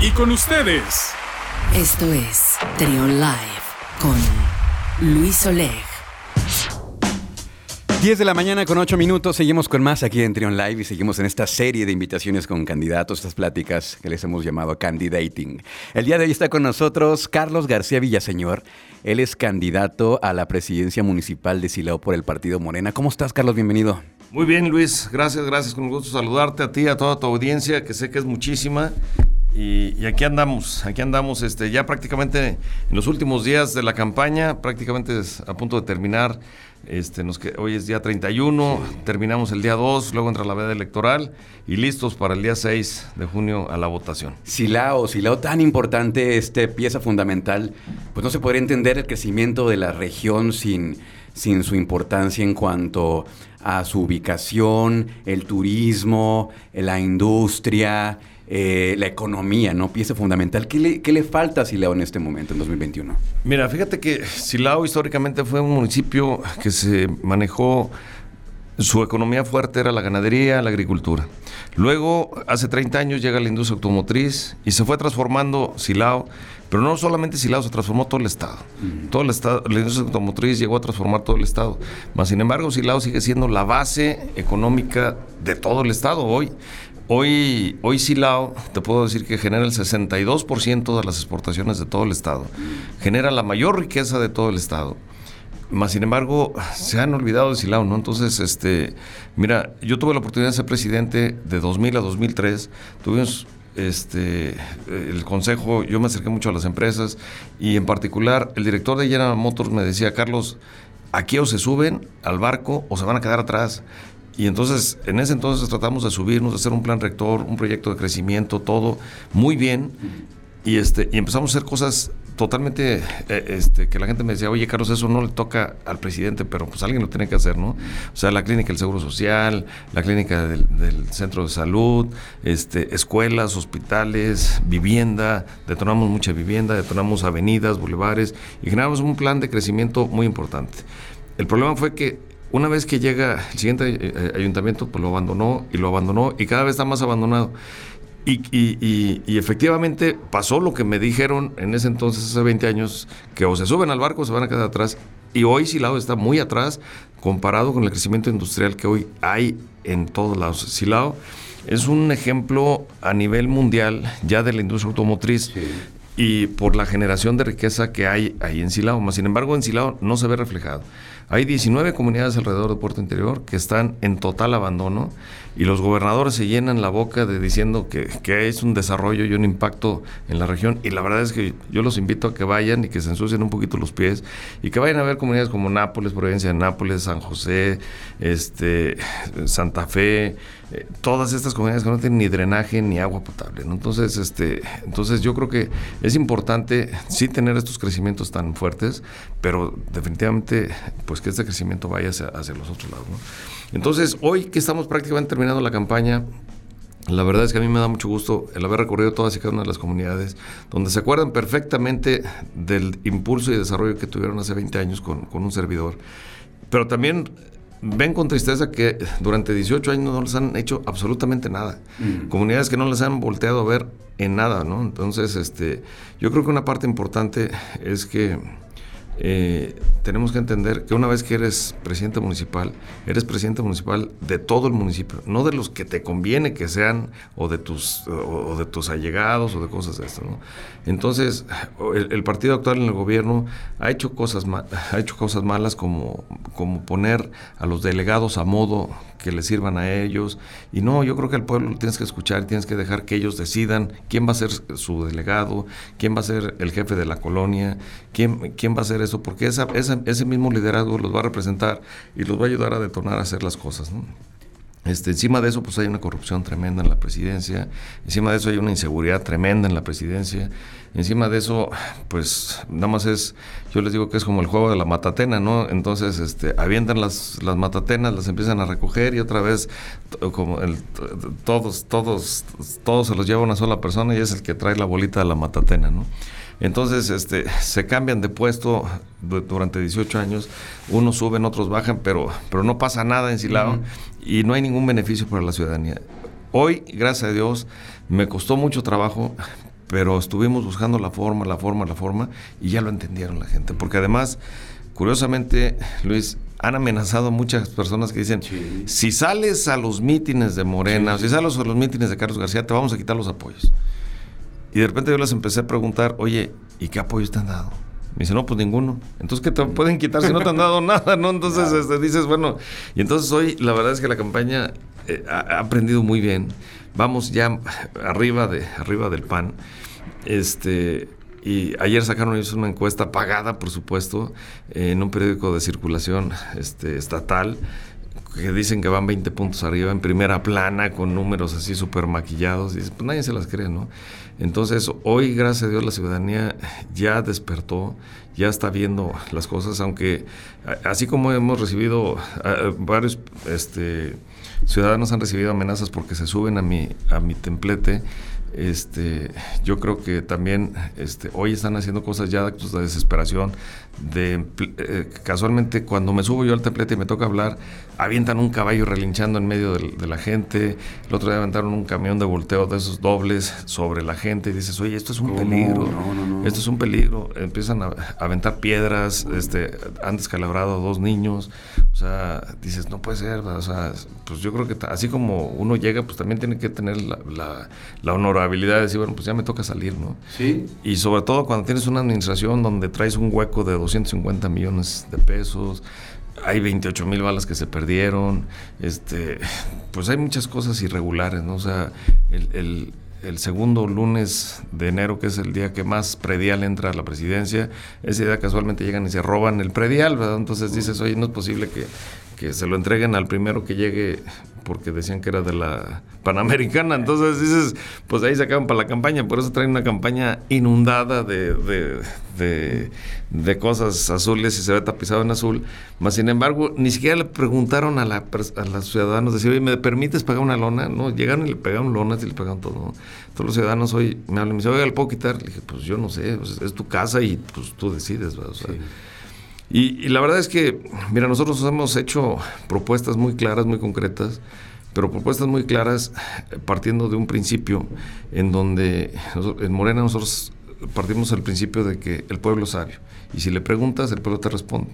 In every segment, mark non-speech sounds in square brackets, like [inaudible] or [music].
Y con ustedes. Esto es Trion Live con Luis Oleg. 10 de la mañana con 8 minutos, seguimos con más aquí en Trion Live y seguimos en esta serie de invitaciones con candidatos, estas pláticas que les hemos llamado Candidating. El día de hoy está con nosotros Carlos García Villaseñor, él es candidato a la presidencia municipal de Silao por el partido Morena. ¿Cómo estás Carlos? Bienvenido. Muy bien Luis, gracias, gracias, con gusto saludarte a ti, a toda tu audiencia, que sé que es muchísima y, aquí andamos, aquí andamos este, ya prácticamente en los últimos días de la campaña, prácticamente a punto de terminar. Este, nos que, hoy es día 31, terminamos el día 2, luego entra la veda electoral y listos para el día 6 de junio a la votación. Silao, Silao tan importante, este pieza fundamental, pues no se podría entender el crecimiento de la región sin, sin su importancia en cuanto a su ubicación, el turismo, la industria, eh, la economía, ¿no? Pieza fundamental. ¿Qué le, ¿Qué le, falta a Silao en este momento, en 2021? Mira, fíjate que Silao históricamente fue un municipio que se manejó, su economía fuerte era la ganadería, la agricultura. Luego, hace 30 años llega la industria automotriz y se fue transformando Silao, pero no solamente Silao, se transformó todo el Estado. Todo el Estado, la industria automotriz llegó a transformar todo el Estado. Mas, sin embargo, Silao sigue siendo la base económica de todo el Estado hoy. Hoy, hoy Silao, te puedo decir que genera el 62% de las exportaciones de todo el Estado. Genera la mayor riqueza de todo el Estado. Más sin embargo, se han olvidado de Silao, ¿no? Entonces, este, mira, yo tuve la oportunidad de ser presidente de 2000 a 2003. Tuvimos este, el consejo, yo me acerqué mucho a las empresas y en particular el director de General Motors me decía, Carlos, aquí o se suben al barco o se van a quedar atrás. Y entonces, en ese entonces tratamos de subirnos, de hacer un plan rector, un proyecto de crecimiento, todo muy bien. Y, este, y empezamos a hacer cosas totalmente, eh, este, que la gente me decía, oye, Carlos, eso no le toca al presidente, pero pues alguien lo tiene que hacer, ¿no? O sea, la clínica del Seguro Social, la clínica del, Centro de Salud, este, escuelas, hospitales, vivienda, detonamos mucha vivienda, detonamos avenidas, bulevares y generamos un plan de crecimiento muy importante. El problema fue que una vez que llega el siguiente eh, eh, ayuntamiento, pues lo abandonó y lo abandonó y cada vez está más abandonado. Y, y, efectivamente pasó lo que me dijeron en ese entonces, hace 20 años, que o se suben al barco o se van a quedar atrás. Y hoy Silao está muy atrás comparado con el crecimiento industrial que hoy hay en todos lados. Silao es un ejemplo a nivel mundial ya de la industria automotriz. Y por la generación de riqueza que hay ahí en Silao. Sin embargo, en Silao no se ve reflejado. Hay 19 comunidades alrededor de Puerto Interior que están en total abandono y los gobernadores se llenan la boca de diciendo que, que, es un desarrollo y un impacto en la región y la verdad es que yo los invito a que vayan y que se ensucien un poquito los pies y que vayan a ver comunidades como Nápoles, Providencia de Nápoles, San José, este, Santa Fe, eh, todas estas comunidades que no tienen ni drenaje ni agua potable. Entonces, este, entonces yo creo que es importante sí tener estos crecimientos tan fuertes, pero definitivamente pues que este crecimiento vaya hacia, los otros lados. Entonces, hoy que estamos prácticamente terminando la campaña, la verdad es que a mí me da mucho gusto el haber recorrido todas y cada una de las comunidades, donde se acuerdan perfectamente del impulso y desarrollo que tuvieron hace 20 años con, con un servidor. Pero también ven con tristeza que durante 18 años no les han hecho absolutamente nada. Mm. Comunidades que no les han volteado a ver en nada, ¿no? Entonces, este, yo creo que una parte importante es que eh, tenemos que entender que una vez que eres presidente municipal, eres presidente municipal de todo el municipio, no de los que te conviene que sean o de tus, o, de tus allegados o de cosas de esto. ¿no? Entonces, el, partido actual en el gobierno ha hecho cosas, [laughs] ha hecho cosas malas como, como poner a los delegados a modo que le sirvan a ellos. Y no, yo creo que al pueblo lo tienes que escuchar, tienes que dejar que ellos decidan quién va a ser su delegado, quién va a ser el jefe de la colonia, quién, quién va a ser eso, porque esa, ese mismo liderazgo los va a representar y los va a ayudar a detonar a hacer las cosas. Este, encima de eso, pues hay una corrupción tremenda en la presidencia, encima de eso hay una inseguridad tremenda en la presidencia, encima de eso, pues nada más es, yo les digo que es como el juego de la matatena, ¿no? Entonces, este, avientan las, las matatenas, las empiezan a recoger y otra vez, como todos, todos, todos se los lleva una sola persona y es el que trae la bolita de la matatena, ¿no? Entonces, este, se cambian de puesto durante 18 años, unos suben, otros bajan, pero, pero no pasa nada en Silao y no hay ningún beneficio para la ciudadanía. Hoy, gracias a Dios, me costó mucho trabajo, pero estuvimos buscando la forma, la forma, la forma, y ya lo entendieron la gente. Porque además, curiosamente, Luis, han amenazado a muchas personas que dicen, si sales a los mítines de Morena, o si sales a los mítines de Carlos García, te vamos a quitar los apoyos. Y de repente yo les empecé a preguntar, oye, ¿y qué apoyos te han dado? Me dice, no, pues ninguno. Entonces, ¿qué te pueden quitar si no te han dado [laughs] nada? ¿no? Entonces este, dices, bueno, y entonces hoy la verdad es que la campaña eh, ha, aprendido muy bien. Vamos ya arriba, de, arriba del pan. Este, y ayer sacaron ellos una encuesta pagada, por supuesto, en un periódico de circulación este, estatal, que dicen que van 20 puntos arriba en primera plana, con números así súper maquillados. Y pues nadie se las cree, ¿no? Entonces, hoy, gracias a Dios, la ciudadanía ya despertó, ya está viendo las cosas, aunque así como hemos recibido varios este, ciudadanos han recibido amenazas porque se suben a mi, a mi templete, este, yo creo que también este, hoy están haciendo cosas ya actos de desesperación. De, eh, casualmente, cuando me subo yo al templete y me toca hablar, avientan un caballo relinchando en medio de, la gente. El otro día aventaron un camión de volteo de esos dobles sobre la gente y dices, oye, esto es un peligro. esto es un peligro. Empiezan a, aventar piedras, este, han descalabrado a dos niños. O sea, dices, no puede ser. O sea, pues yo creo que así como uno llega, pues también tiene que tener la, la, la honorabilidad de decir, bueno, pues ya me toca salir, ¿no? Sí. Y sobre todo cuando tienes una administración donde traes un hueco de 250 millones de pesos, hay 28 mil balas que se perdieron, este, pues hay muchas cosas irregulares, ¿no? O sea, el, segundo lunes de enero, que es el día que más predial entra a la presidencia, ese día casualmente llegan y se roban el predial, ¿verdad? Entonces dices, oye, no es posible que, que se lo entreguen al primero que llegue porque decían que era de la Panamericana. Entonces dices, pues ahí se acaban para la campaña. Por eso traen una campaña inundada de, de, de, cosas azules y se ve tapizado en azul. Mas, sin embargo, ni siquiera le preguntaron a, la, a los ciudadanos, decir, oye, ¿me permites pagar una lona? No, llegaron y le pegaron lonas y le pegaron todo. Todos los ciudadanos hoy me hablan y me dicen, oiga, ¿le puedo? Le dije, pues yo no sé, pues, es tu casa y pues tú decides. O sea, y, la verdad es que, mira, nosotros hemos hecho propuestas muy claras, muy concretas, pero propuestas muy claras eh, partiendo de un principio en donde en Morena nosotros partimos del principio de que el pueblo es sabio. Y si le preguntas, el pueblo te responde.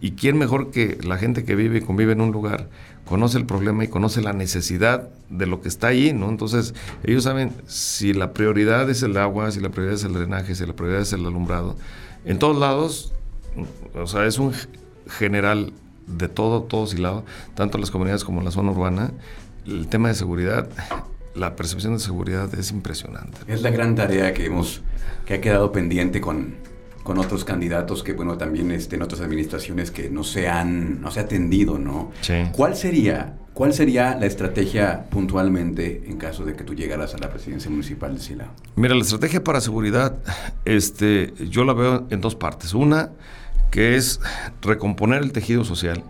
¿Y quién mejor que la gente que vive y convive en un lugar conoce el problema y conoce la necesidad de lo que está ahí, ¿no? Entonces, ellos saben si la prioridad es el agua, si la prioridad es el drenaje, si la prioridad es el alumbrado. En todos lados o sea, es un general de todo, todos y lado, tanto las comunidades como la zona urbana. El tema de seguridad, la percepción de seguridad es impresionante. Es la gran tarea que hemos, que ha quedado pendiente con, con otros candidatos que, bueno, también este, en otras administraciones que no se han, no se ha atendido, ¿no? Sí. ¿Cuál sería, cuál sería la estrategia puntualmente en caso de que tú llegaras a la presidencia municipal de Sila? Mira, la estrategia para seguridad, este, yo la veo en dos partes. Una, que es recomponer el tejido social,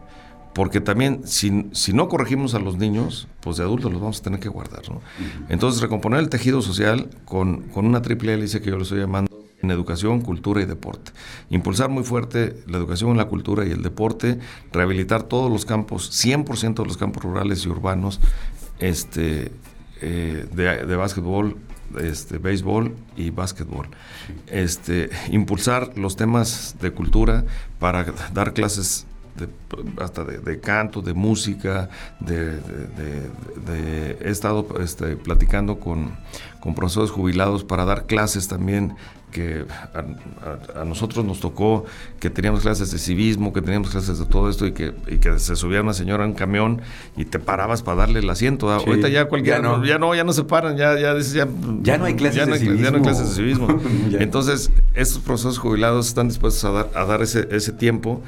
porque también si, si, no corregimos a los niños, pues de adultos los vamos a tener que guardar. ¿no? Entonces, recomponer el tejido social con, con una triple hélice que yo le estoy llamando en educación, cultura y deporte. Impulsar muy fuerte la educación, la cultura y el deporte, rehabilitar todos los campos, 100% de los campos rurales y urbanos este, eh, de, de básquetbol, este, béisbol y básquetbol. Este, impulsar los temas de cultura para dar clases de, hasta de, canto, de música, de, he estado este, platicando con, con profesores jubilados para dar clases también que a, nosotros nos tocó que teníamos clases de civismo, que teníamos clases de todo esto y que, que se subía una señora en un camión y te parabas para darle el asiento. Ahorita ya cualquiera, ya no. ya no, ya no se paran, ya, ya, ya, ya no hay clases de civismo. [laughs] Ya no hay clases de civismo. Entonces, estos profesores jubilados están dispuestos a dar, a dar ese, ese tiempo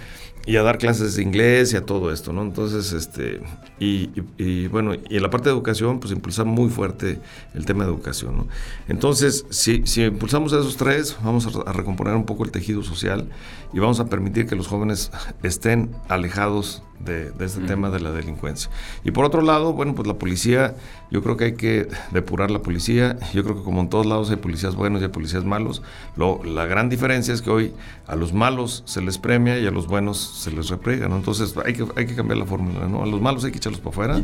y a dar clases de inglés y a todo esto, ¿no? Entonces, este, y, bueno, y en la parte de educación, pues impulsar muy fuerte el tema de educación, ¿no? Entonces, si, si impulsamos esos tres, vamos a, recomponer un poco el tejido social y vamos a permitir que los jóvenes estén alejados de, este tema de la delincuencia. Y por otro lado, bueno, pues la policía, yo creo que hay que depurar la policía. Yo creo que como en todos lados hay policías buenos y hay policías malos. Lo, la gran diferencia es que hoy a los malos se les premia y a los buenos se les reprega, ¿no? Entonces hay que, hay que cambiar la fórmula, ¿no? A los malos hay que echarlos para afuera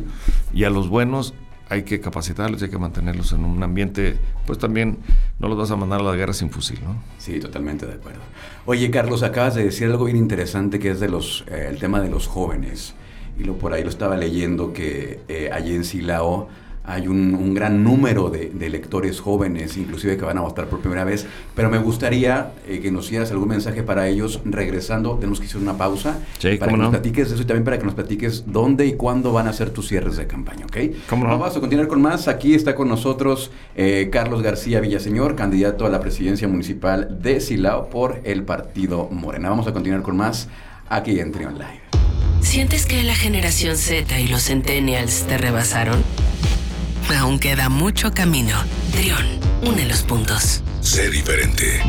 y a los buenos hay que capacitarlos y hay que mantenerlos en un ambiente, pues también no los vas a mandar a la guerra sin fusil, ¿no? Sí, totalmente de acuerdo. Oye, Carlos, acabas de decir algo bien interesante que es de los, eh, el tema de los jóvenes. Y lo, por ahí lo estaba leyendo que eh, allí en Silao hay un, gran número de, electores jóvenes, inclusive que van a votar por primera vez, pero me gustaría eh, que nos hicieras algún mensaje para ellos regresando, tenemos que hacer una pausa, para que nos platiques eso y también para que nos platiques dónde y cuándo van a ser tus cierres de campaña, ¿ok? ¿Cómo no? Vamos a continuar con más, aquí está con nosotros eh, Carlos García Villaseñor, candidato a la presidencia municipal de Silao por el partido Morena. Vamos a continuar con más aquí en Trion Live. ¿Sientes que la generación Z y los centennials te rebasaron? Aún queda mucho camino. Trión, une los puntos. Sé diferente.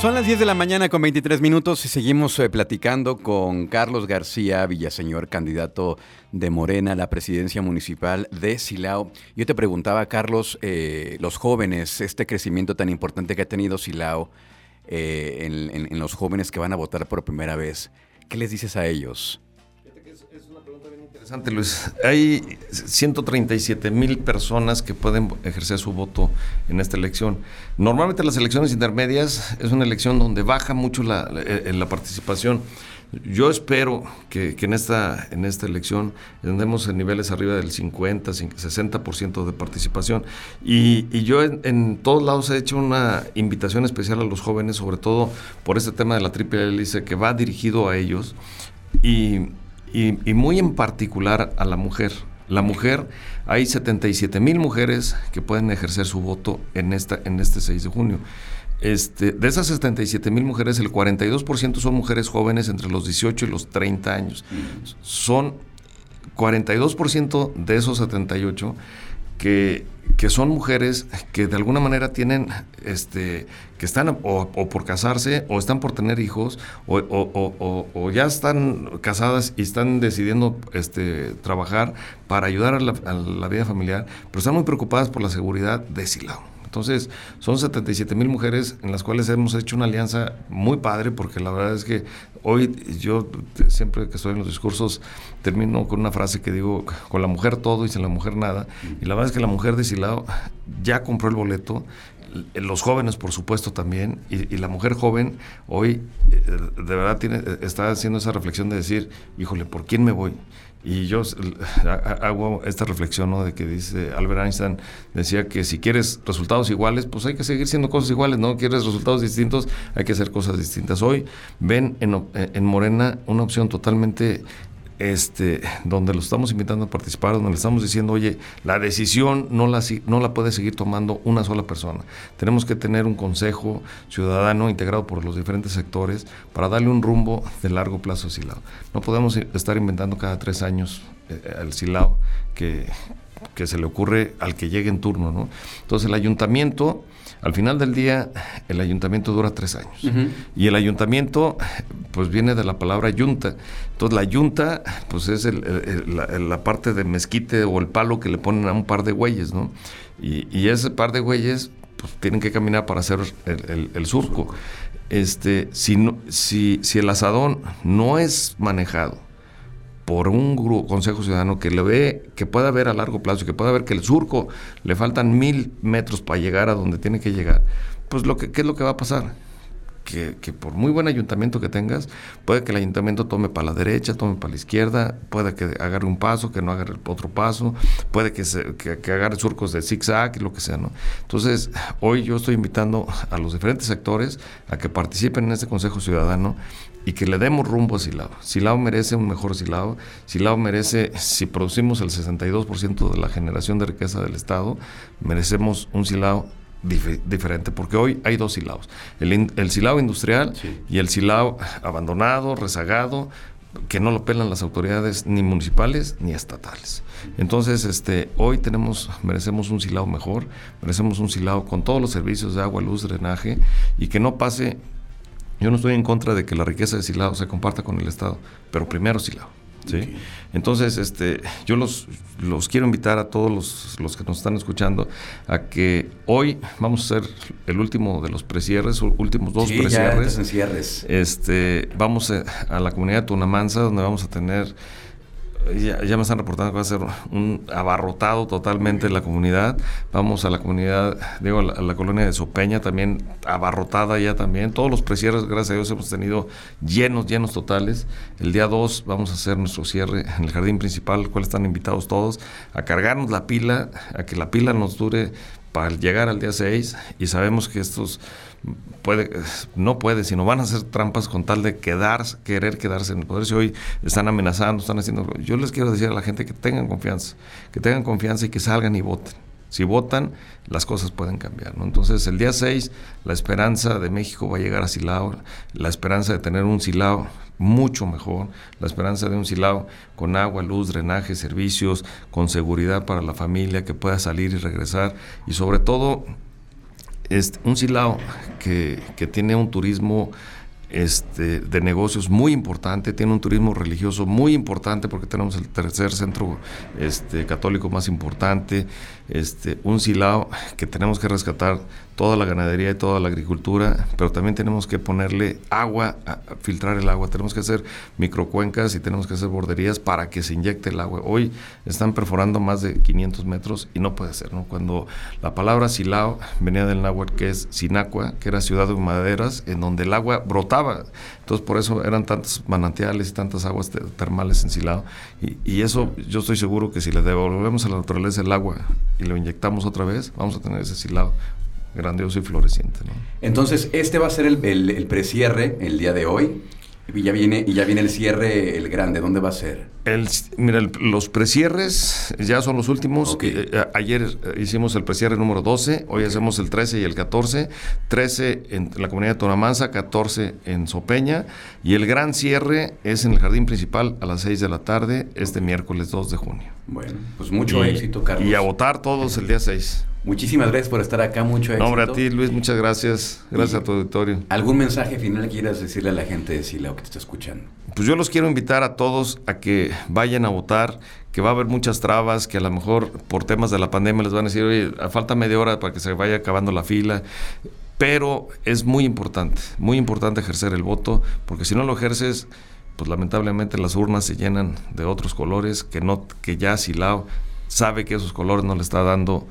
Son las 10 de la mañana con 23 minutos y seguimos eh, platicando con Carlos García Villaseñor, candidato de Morena a la presidencia municipal de Silao. Yo te preguntaba, Carlos, eh, los jóvenes, este crecimiento tan importante que ha tenido Silao eh, en los jóvenes que van a votar por primera vez, ¿qué les dices a ellos? Interesante, Luis. Hay 137 mil personas que pueden ejercer su voto en esta elección. Normalmente las elecciones intermedias es una elección donde baja mucho la, eh, la participación. Yo espero que, en, esta, en esta elección tendremos en niveles arriba del 50, 60% de participación. Y, yo en, en, todos lados he hecho una invitación especial a los jóvenes, sobre todo por este tema de la triple hélice que va dirigido a ellos. Y y, muy en particular a la mujer. La mujer, hay 77 mil mujeres que pueden ejercer su voto en, esta, en este 6 de junio. Este, de esas 77 mil mujeres, el 42% son mujeres jóvenes entre los 18 y los 30 años. Son 42% de esos 78 que, que, son mujeres que de alguna manera tienen, este, que están o, por casarse o están por tener hijos o, o, ya están casadas y están decidiendo este, trabajar para ayudar a la, a la vida familiar, pero están muy preocupadas por la seguridad de Silao. Entonces, son 77 mil mujeres en las cuales hemos hecho una alianza muy padre, porque la verdad es que hoy yo siempre que estoy en los discursos termino con una frase que digo, con la mujer todo y sin la mujer nada. Y la verdad es que la mujer de Silao ya compró el boleto, los jóvenes por supuesto también y, la mujer joven hoy eh, de verdad tiene, está haciendo esa reflexión de decir híjole por quién me voy y yo hago esta reflexión ¿no? de que dice Albert Einstein, decía que si quieres resultados iguales, pues hay que seguir siendo cosas iguales, ¿no? Quieres resultados distintos, hay que hacer cosas distintas. Hoy ven en, en Morena una opción totalmente este, donde lo estamos invitando a participar, donde le estamos diciendo, oye, la decisión no la, no la puede seguir tomando una sola persona. Tenemos que tener un consejo ciudadano integrado por los diferentes sectores para darle un rumbo de largo plazo a Silao. No podemos estar inventando cada tres años eh, al Silao que, que se le ocurre al que llegue en turno. ¿no? Entonces el ayuntamiento al final del día, el ayuntamiento dura tres años. Y el ayuntamiento, pues viene de la palabra yunta. Entonces, la yunta, pues es la, parte de mezquite o el palo que le ponen a un par de güeyes, ¿no? Y, ese par de güeyes, pues tienen que caminar para hacer el, surco. Este, si, si, si el asadón no es manejado por un Consejo Ciudadano que le ve, que pueda ver a largo plazo, que pueda ver que el surco le faltan mil metros para llegar a donde tiene que llegar, pues lo que, ¿qué es lo que va a pasar? Que, por muy buen ayuntamiento que tengas, puede que el ayuntamiento tome para la derecha, tome para la izquierda, puede que agarre un paso, que no agarre otro paso, puede que, se, que, agarre surcos de zigzag, lo que sea, ¿no? Entonces, hoy yo estoy invitando a los diferentes sectores a que participen en este Consejo Ciudadano y que le demos rumbo a Silao. Silao merece un mejor Silao. Silao merece, si producimos el 62% de la generación de riqueza del Estado, merecemos un Silao diferente, porque hoy hay dos Silaos. El, el Silao industrial y el Silao abandonado, rezagado, que no lo pelan las autoridades ni municipales ni estatales. Entonces, este, hoy tenemos, merecemos un silao mejor, merecemos un silao con todos los servicios de agua, luz, drenaje y que no pase yo no estoy en contra de que la riqueza de Silao se comparta con el Estado, pero primero Silao. ¿Sí? Entonces, este, yo los, los quiero invitar a todos los, los, que nos están escuchando a que hoy vamos a hacer el último de los presierres, últimos dos sí, presierres. Este, vamos a, la comunidad de Tunamanza, donde vamos a tener ya, me están reportando que va a ser un abarrotado totalmente la comunidad. Vamos a la comunidad, digo, a la, colonia de Sopeña también abarrotada ya también. Todos los precierres, gracias a Dios, hemos tenido llenos, llenos totales. El día 2 vamos a hacer nuestro cierre en el jardín principal, al cual están invitados todos a cargarnos la pila, a que la pila nos dure para llegar al día 6 y sabemos que estos puede, no puede, sino van a hacer trampas con tal de quedarse, querer quedarse en el poder. Si hoy están amenazando, están haciendo... Yo les quiero decir a la gente que tengan confianza, que tengan confianza y que salgan y voten. Si votan, las cosas pueden cambiar. ¿no? Entonces, el día 6, la esperanza de México va a llegar a Silao, la esperanza de tener un Silao mucho mejor, la esperanza de un Silao con agua, luz, drenaje, servicios, con seguridad para la familia, que pueda salir y regresar, y sobre todo, este, un Silao que, que tiene un turismo este, de negocios muy importante, tiene un turismo religioso muy importante porque tenemos el tercer centro este, católico más importante, este, un silao que tenemos que rescatar toda la ganadería y toda la agricultura, pero también tenemos que ponerle agua, filtrar el agua, tenemos que hacer microcuencas y tenemos que hacer borderías para que se inyecte el agua. Hoy están perforando más de 500 metros y no puede ser, ¿no? Cuando la palabra silao venía del náhuatl que es sinacua, que era ciudad de maderas, en donde el agua brotaba, entonces por eso eran tantos manantiales y tantas aguas termales en silao, y, eso yo estoy seguro que si le devolvemos a la naturaleza el agua y lo inyectamos otra vez, vamos a tener ese silao grandioso y floreciente. Entonces, este va a ser el, el, el precierre el día de hoy. Y ya viene, y ya viene el cierre, el grande, ¿dónde va a ser? El, mira, los precierres ya son los últimos. Eh, eh, ayer hicimos el precierre número 12, hoy hacemos el 13 y el 14. 13 en la comunidad de Tonamanza, 14 en Sopeña. Y el gran cierre es en el jardín principal a las 6 de la tarde, este miércoles 2 de junio. Bueno, pues mucho éxito, Carlos. Y a votar todos el día 6. Muchísimas gracias por estar acá, mucho éxito. hombre, a ti, Luis, muchas gracias. Gracias a tu auditorio. ¿Algún mensaje final que quieras decirle a la gente de Silao que te está escuchando? Pues yo los quiero invitar a todos a que vayan a votar, que va a haber muchas trabas, que a lo mejor por temas de la pandemia les van a decir, oye, falta media hora para que se vaya acabando la fila. Pero es muy importante, muy importante ejercer el voto, porque si no lo ejerces, pues lamentablemente las urnas se llenan de otros colores que no que ya Silao sabe que esos colores no le está dando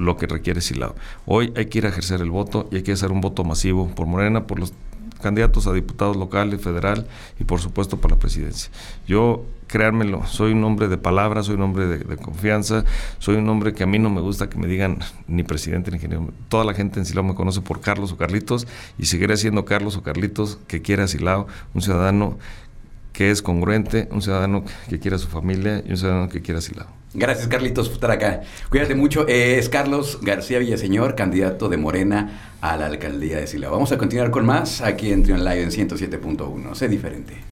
lo que requiere Silao. Hoy hay que ir a ejercer el voto y hay que hacer un voto masivo por Morena, por los candidatos a diputados locales, federal y por supuesto para la presidencia. Yo, créanmelo, soy un hombre de palabra, soy un hombre de, confianza, soy un hombre que a mí no me gusta que me digan [laughs] ni presidente ni ingeniero. Toda la gente en Silao me conoce por Carlos o Carlitos y seguiré siendo Carlos o Carlitos que quiera Silao, un ciudadano que es congruente, un ciudadano que quiera su familia y un ciudadano que quiera Silao. Gracias, Carlitos, por estar acá. Cuídate mucho. es Carlos García Villaseñor, candidato de Morena a la alcaldía de Silao. Vamos a continuar con más aquí en Trion Live en 107.1. Sé diferente.